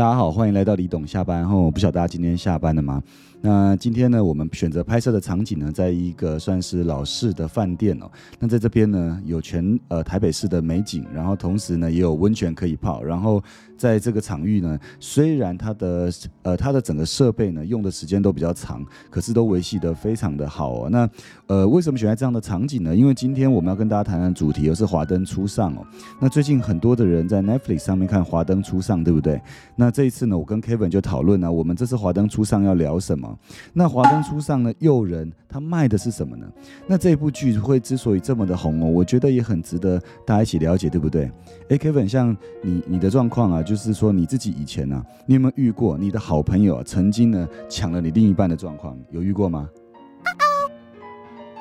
大家好，欢迎来到李董下班后，不晓得大家今天下班了吗？那今天呢，我们选择拍摄的场景呢，在一个算是老式的饭店哦。那在这边呢，有全呃台北市的美景，然后同时呢，也有温泉可以泡。然后在这个场域呢，虽然它的呃它的整个设备呢用的时间都比较长，可是都维系的非常的好哦。那呃为什么选在这样的场景呢？因为今天我们要跟大家谈谈主题，又是华灯初上哦。那最近很多的人在 Netflix 上面看华灯初上，对不对？那这一次呢，我跟 Kevin 就讨论呢，我们这次华灯初上要聊什么？那华灯初上呢？诱人，它卖的是什么呢？那这部剧会之所以这么的红哦，我觉得也很值得大家一起了解，对不对？哎，Kevin，像你你的状况啊，就是说你自己以前呢，你有没有遇过你的好朋友曾经呢抢了你另一半的状况？有遇过吗？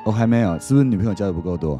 哦，还没有，是不是女朋友交的不够多？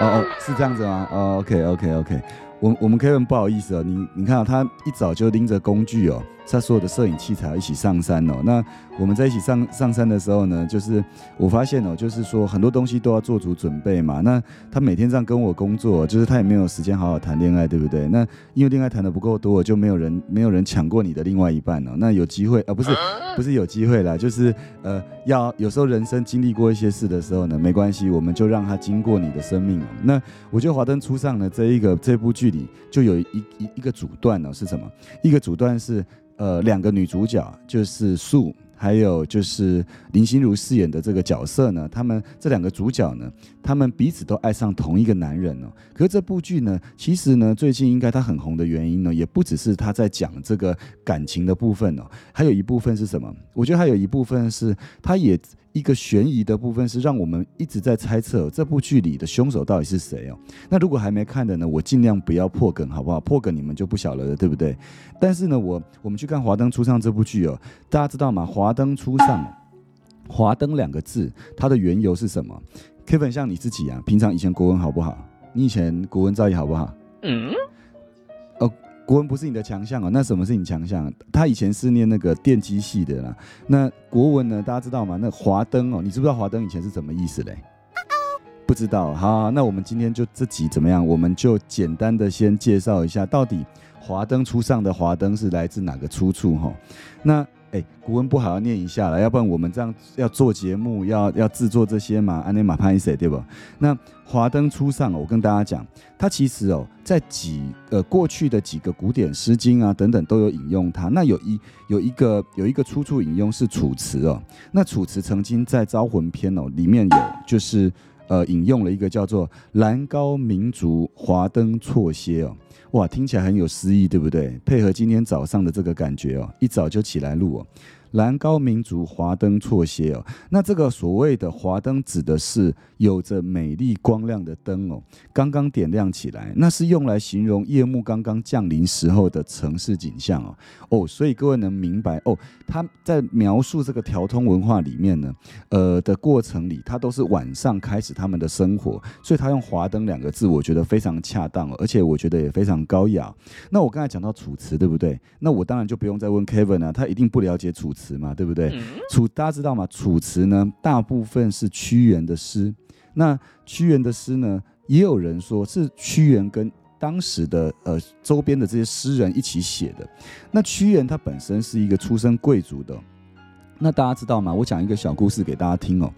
哦哦，是这样子吗？哦，OK OK OK，我我们 Kevin 不好意思哦，你你看啊，他一早就拎着工具哦。他所有的摄影器材一起上山哦。那我们在一起上上山的时候呢，就是我发现哦，就是说很多东西都要做足准备嘛。那他每天这样跟我工作，就是他也没有时间好好谈恋爱，对不对？那因为恋爱谈的不够多，就没有人没有人抢过你的另外一半哦。那有机会啊，不是不是有机会啦，就是呃，要有时候人生经历过一些事的时候呢，没关系，我们就让他经过你的生命哦。那我觉得《华灯初上》呢，这一个这部剧里就有一一一个主段哦是什么？一个主段是。呃，两个女主角就是素，还有就是林心如饰演的这个角色呢。他们这两个主角呢，他们彼此都爱上同一个男人哦。可是这部剧呢，其实呢，最近应该它很红的原因呢，也不只是他在讲这个感情的部分哦，还有一部分是什么？我觉得还有一部分是，他也。一个悬疑的部分是让我们一直在猜测这部剧里的凶手到底是谁哦。那如果还没看的呢，我尽量不要破梗，好不好？破梗你们就不晓得了，对不对？但是呢，我我们去看《华灯初上》这部剧哦，大家知道吗？华灯初上，华灯两个字，它的缘由是什么？Kevin，像你自己啊，平常以前国文好不好？你以前国文造诣好不好？嗯。国文不是你的强项哦，那什么是你强项？他以前是念那个电机系的啦。那国文呢？大家知道吗？那华灯哦，你知不知道华灯以前是什么意思嘞？不知道。好，那我们今天就这集怎么样？我们就简单的先介绍一下，到底华灯初上的华灯是来自哪个出处哈？那。哎，古文不好要念一下了，要不然我们这样要做节目，要要制作这些嘛，安内马潘塞对不？那华灯初上，我跟大家讲，它其实哦，在几呃过去的几个古典诗经啊等等都有引用它。那有一有一个有一个出处引用是楚辞哦，那楚辞曾经在招魂篇哦里面有就是呃引用了一个叫做兰高民族华灯错歇哦。哇，听起来很有诗意，对不对？配合今天早上的这个感觉哦，一早就起来录哦。蓝高民族华灯错歇哦，那这个所谓的华灯指的是有着美丽光亮的灯哦，刚刚点亮起来，那是用来形容夜幕刚刚降临时候的城市景象哦哦，所以各位能明白哦，他在描述这个调通文化里面呢，呃的过程里，他都是晚上开始他们的生活，所以他用华灯两个字，我觉得非常恰当哦，而且我觉得也非常高雅。那我刚才讲到楚辞，对不对？那我当然就不用再问 Kevin 了，他一定不了解楚辞。词嘛，对不对？楚大家知道吗？楚辞呢，大部分是屈原的诗。那屈原的诗呢，也有人说是屈原跟当时的呃周边的这些诗人一起写的。那屈原他本身是一个出身贵族的。那大家知道吗？我讲一个小故事给大家听哦。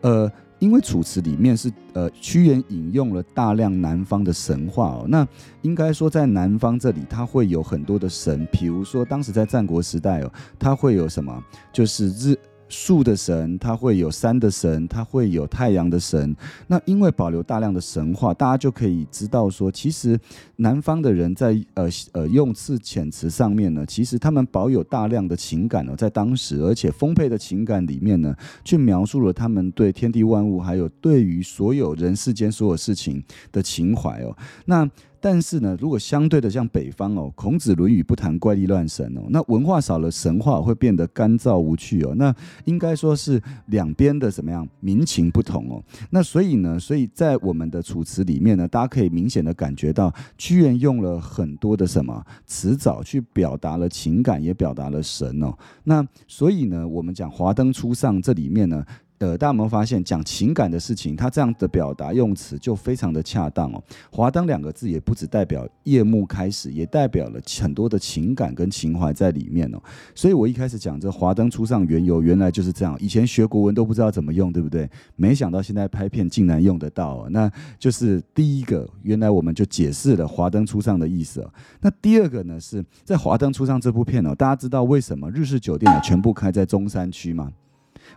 呃。因为《楚辞》里面是呃屈原引用了大量南方的神话哦，那应该说在南方这里，它会有很多的神，比如说当时在战国时代哦，它会有什么，就是日。树的神，它会有山的神，它会有太阳的神。那因为保留大量的神话，大家就可以知道说，其实南方的人在呃呃用词遣词上面呢，其实他们保有大量的情感哦，在当时，而且丰沛的情感里面呢，去描述了他们对天地万物，还有对于所有人世间所有事情的情怀哦。那但是呢，如果相对的像北方哦，孔子《论语》不谈怪力乱神哦，那文化少了神话会变得干燥无趣哦。那应该说是两边的怎么样民情不同哦。那所以呢，所以在我们的楚辞里面呢，大家可以明显的感觉到屈原用了很多的什么词藻去表达了情感，也表达了神哦。那所以呢，我们讲华灯初上这里面呢。呃，大家有没有发现，讲情感的事情，它这样的表达用词就非常的恰当哦。华灯两个字也不只代表夜幕开始，也代表了很多的情感跟情怀在里面哦。所以我一开始讲这华灯初上缘由，原来就是这样。以前学国文都不知道怎么用，对不对？没想到现在拍片竟然用得到哦，那就是第一个，原来我们就解释了华灯初上的意思哦。那第二个呢，是在华灯初上这部片哦，大家知道为什么日式酒店啊全部开在中山区吗？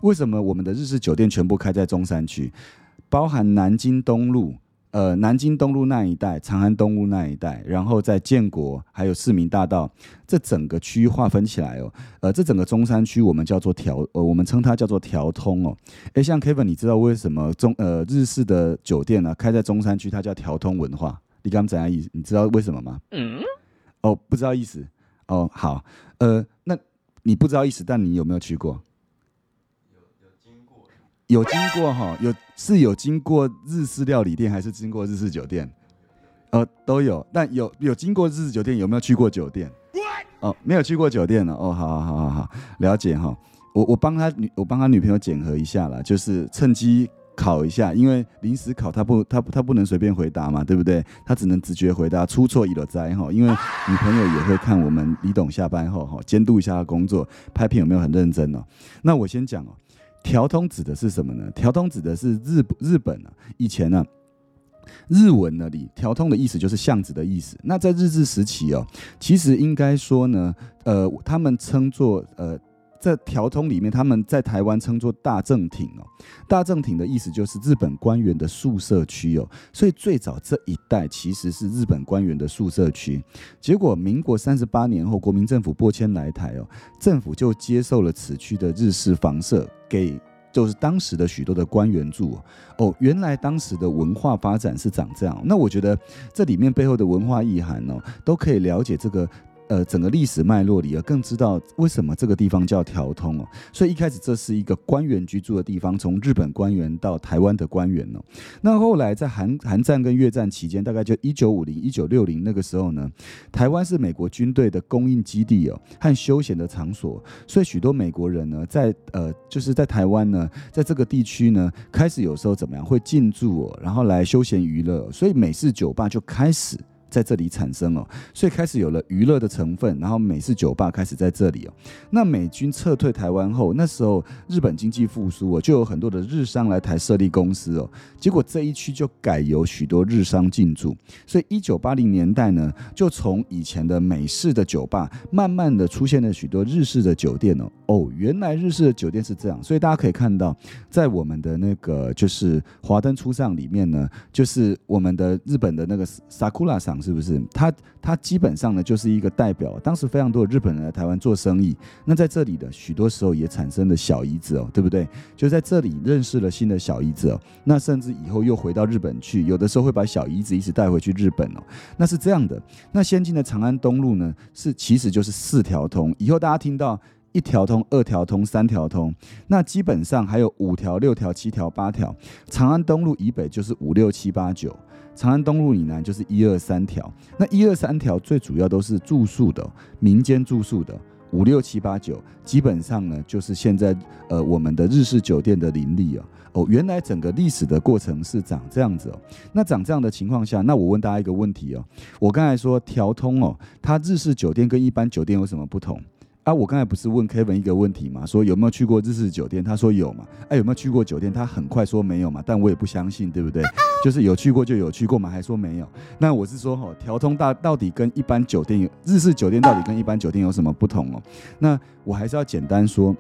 为什么我们的日式酒店全部开在中山区，包含南京东路、呃南京东路那一带、长安东路那一带，然后在建国还有市民大道这整个区域划分起来哦，呃，这整个中山区我们叫做调，呃，我们称它叫做调通哦。诶，像 Kevin，你知道为什么中呃日式的酒店呢开在中山区，它叫调通文化？你刚刚怎样意思？你知道为什么吗？嗯。哦，不知道意思。哦，好，呃，那你不知道意思，但你有没有去过？有经过哈，有是有经过日式料理店，还是经过日式酒店？呃，都有。但有有经过日式酒店，有没有去过酒店？哦，没有去过酒店了。哦，好好好好好，了解哈。我我帮他女，我帮他女朋友检核一下啦，就是趁机考一下，因为临时考他不他他不能随便回答嘛，对不对？他只能直觉回答，出错一了灾哈。因为女朋友也会看我们李董下班后哈，监督一下他工作，拍片有没有很认真哦。那我先讲哦。调通指的是什么呢？调通指的是日日本啊，以前呢，日文那里调通的意思就是巷子的意思。那在日治时期哦，其实应该说呢，呃，他们称作呃。在条通里面，他们在台湾称作大正町哦，大正町的意思就是日本官员的宿舍区哦，所以最早这一带其实是日本官员的宿舍区。结果民国三十八年后，国民政府拨迁来台哦，政府就接受了此区的日式房舍，给就是当时的许多的官员住哦。原来当时的文化发展是长这样，那我觉得这里面背后的文化意涵哦，都可以了解这个。呃，整个历史脉络里，而更知道为什么这个地方叫条通哦。所以一开始这是一个官员居住的地方，从日本官员到台湾的官员哦。那后来在韩韩战跟越战期间，大概就一九五零一九六零那个时候呢，台湾是美国军队的供应基地哦和休闲的场所，所以许多美国人呢，在呃就是在台湾呢，在这个地区呢，开始有时候怎么样会进驻哦，然后来休闲娱乐，所以美式酒吧就开始。在这里产生哦，所以开始有了娱乐的成分，然后美式酒吧开始在这里哦。那美军撤退台湾后，那时候日本经济复苏哦，就有很多的日商来台设立公司哦。结果这一区就改由许多日商进驻，所以一九八零年代呢，就从以前的美式的酒吧，慢慢的出现了许多日式的酒店哦。哦，原来日式的酒店是这样，所以大家可以看到，在我们的那个就是华灯初上里面呢，就是我们的日本的那个 Sakura 是不是？他他基本上呢，就是一个代表。当时非常多的日本人来台湾做生意，那在这里的许多时候也产生了小姨子哦，对不对？就在这里认识了新的小姨子哦。那甚至以后又回到日本去，有的时候会把小姨子一直带回去日本哦。那是这样的。那先进的长安东路呢，是其实就是四条通。以后大家听到一条通、二条通、三条通，那基本上还有五条、六条、七条、八条。长安东路以北就是五六七八九。长安东路以南就是一二三条，那一二三条最主要都是住宿的，民间住宿的五六七八九，基本上呢就是现在呃我们的日式酒店的林立哦。哦，原来整个历史的过程是长这样子哦，那长这样的情况下，那我问大家一个问题哦，我刚才说调通哦，它日式酒店跟一般酒店有什么不同？啊，我刚才不是问 Kevin 一个问题嘛，说有没有去过日式酒店？他说有嘛。哎，有没有去过酒店？他很快说没有嘛。但我也不相信，对不对？就是有去过就有去过嘛，还说没有。那我是说哈，调通大到底跟一般酒店有日式酒店到底跟一般酒店有什么不同哦？那我还是要简单说，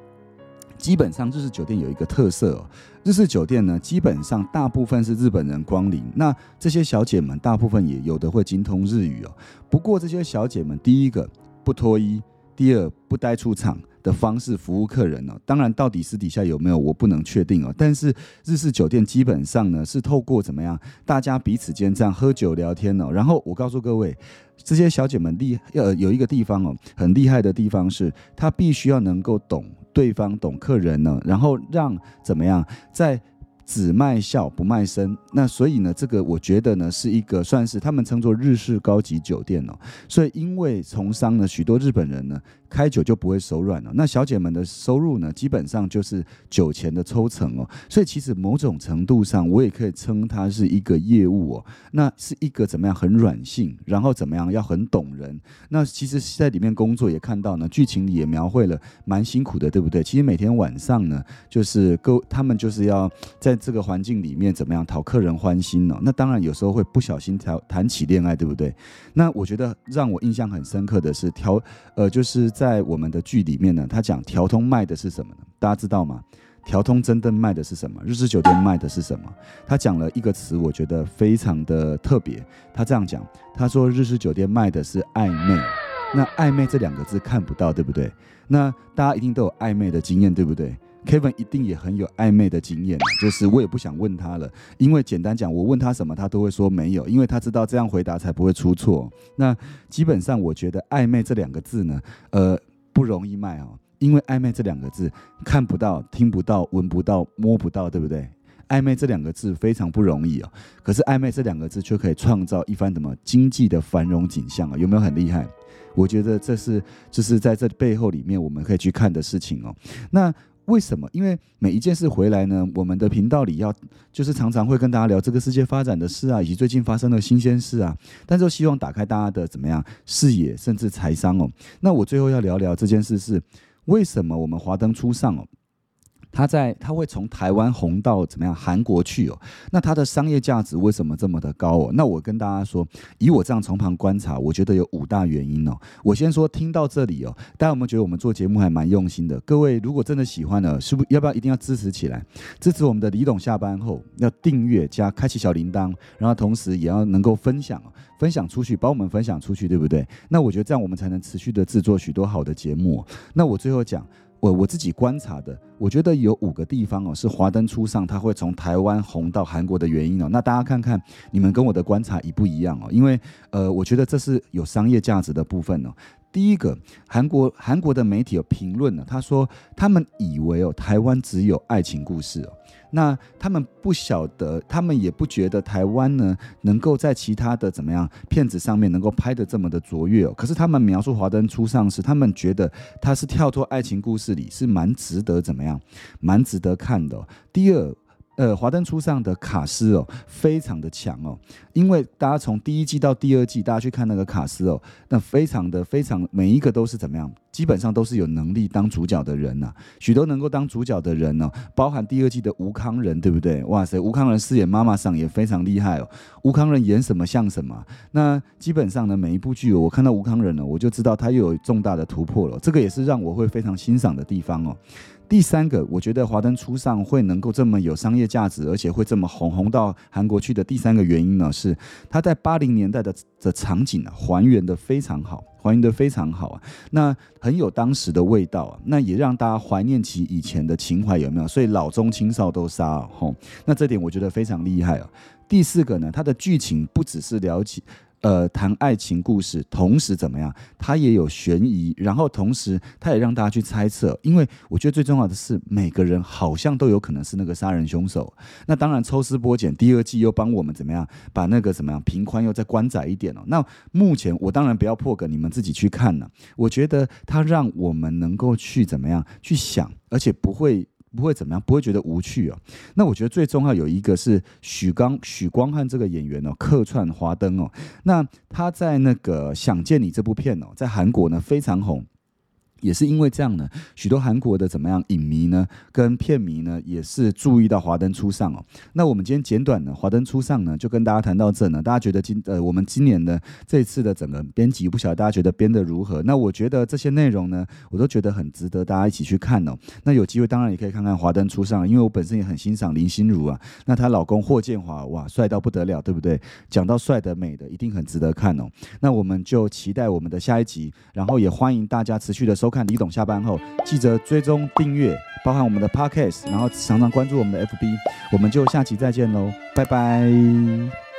基本上日式酒店有一个特色哦，日式酒店呢，基本上大部分是日本人光临，那这些小姐们大部分也有的会精通日语哦。不过这些小姐们，第一个不脱衣。第二，不待出场的方式服务客人哦。当然，到底私底下有没有，我不能确定哦。但是日式酒店基本上呢，是透过怎么样，大家彼此间这样喝酒聊天哦。然后我告诉各位，这些小姐们厉要有一个地方哦，很厉害的地方是，她必须要能够懂对方，懂客人呢，然后让怎么样在。只卖笑不卖身，那所以呢，这个我觉得呢是一个算是他们称作日式高级酒店哦。所以因为从商呢，许多日本人呢开酒就不会手软了。那小姐们的收入呢，基本上就是酒钱的抽成哦。所以其实某种程度上，我也可以称它是一个业务哦。那是一个怎么样很软性，然后怎么样要很懂人。那其实在里面工作也看到呢，剧情里也描绘了蛮辛苦的，对不对？其实每天晚上呢，就是各他们就是要在这个环境里面怎么样讨客人欢心呢？那当然有时候会不小心谈谈起恋爱，对不对？那我觉得让我印象很深刻的是调呃，就是在我们的剧里面呢，他讲调通卖的是什么呢？大家知道吗？调通真正卖的是什么？日式酒店卖的是什么？他讲了一个词，我觉得非常的特别。他这样讲，他说日式酒店卖的是暧昧。那暧昧这两个字看不到，对不对？那大家一定都有暧昧的经验，对不对？Kevin 一定也很有暧昧的经验，就是我也不想问他了，因为简单讲，我问他什么，他都会说没有，因为他知道这样回答才不会出错。那基本上，我觉得暧昧这两个字呢，呃，不容易卖哦，因为暧昧这两个字看不到、听不到、闻不到、摸不到，对不对？暧昧这两个字非常不容易哦，可是暧昧这两个字却可以创造一番什么经济的繁荣景象啊？有没有很厉害？我觉得这是就是在这背后里面我们可以去看的事情哦。那为什么？因为每一件事回来呢，我们的频道里要就是常常会跟大家聊这个世界发展的事啊，以及最近发生的新鲜事啊。但是希望打开大家的怎么样视野，甚至财商哦。那我最后要聊聊这件事是为什么我们华灯初上哦。他在他会从台湾红到怎么样韩国去哦？那它的商业价值为什么这么的高哦？那我跟大家说，以我这样从旁观察，我觉得有五大原因哦。我先说，听到这里哦，大家有没有觉得我们做节目还蛮用心的？各位如果真的喜欢呢，是不要不要一定要支持起来？支持我们的李董下班后要订阅加开启小铃铛，然后同时也要能够分享分享出去，帮我们分享出去，对不对？那我觉得这样我们才能持续的制作许多好的节目。那我最后讲。我我自己观察的，我觉得有五个地方哦，是华灯初上，它会从台湾红到韩国的原因哦。那大家看看，你们跟我的观察一不一样哦？因为呃，我觉得这是有商业价值的部分哦。第一个，韩国韩国的媒体有评论呢，他说他们以为哦，台湾只有爱情故事哦。那他们不晓得，他们也不觉得台湾呢能够在其他的怎么样片子上面能够拍的这么的卓越哦。可是他们描述华灯初上时，他们觉得他是跳脱爱情故事里是蛮值得怎么样，蛮值得看的。第二。呃，华灯初上的卡斯哦，非常的强哦，因为大家从第一季到第二季，大家去看那个卡斯哦，那非常的非常，每一个都是怎么样，基本上都是有能力当主角的人呐，许多能够当主角的人呢，包含第二季的吴康仁，对不对？哇塞，吴康仁饰演妈妈桑也非常厉害哦，吴康仁演什么像什么，那基本上呢，每一部剧我看到吴康仁呢，我就知道他又有重大的突破了，这个也是让我会非常欣赏的地方哦。第三个，我觉得华灯初上会能够这么有商业价值，而且会这么红红到韩国去的第三个原因呢，是他在八零年代的的场景啊，还原的非常好，还原的非常好啊，那很有当时的味道啊，那也让大家怀念起以前的情怀，有没有？所以老中青少都杀哦，那这点我觉得非常厉害啊。第四个呢，它的剧情不只是了解。呃，谈爱情故事，同时怎么样？它也有悬疑，然后同时它也让大家去猜测。因为我觉得最重要的是，每个人好像都有可能是那个杀人凶手。那当然抽丝剥茧，第二季又帮我们怎么样，把那个怎么样平宽又再关窄一点哦。那目前我当然不要破梗，你们自己去看呢。我觉得它让我们能够去怎么样去想，而且不会。不会怎么样，不会觉得无趣哦。那我觉得最重要有一个是许刚许光汉这个演员哦，客串华灯哦。那他在那个《想见你》这部片哦，在韩国呢非常红。也是因为这样呢，许多韩国的怎么样影迷呢，跟片迷呢，也是注意到华灯初上哦。那我们今天简短的华灯初上呢，就跟大家谈到这呢。大家觉得今呃，我们今年的这一次的整个编辑，不晓得大家觉得编的如何？那我觉得这些内容呢，我都觉得很值得大家一起去看哦。那有机会当然也可以看看华灯初上，因为我本身也很欣赏林心如啊。那她老公霍建华哇，帅到不得了，对不对？讲到帅的美的，一定很值得看哦。那我们就期待我们的下一集，然后也欢迎大家持续的收。看李董下班后，记得追踪订阅，包含我们的 Podcast，然后常常关注我们的 FB，我们就下期再见喽，拜拜。